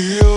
kill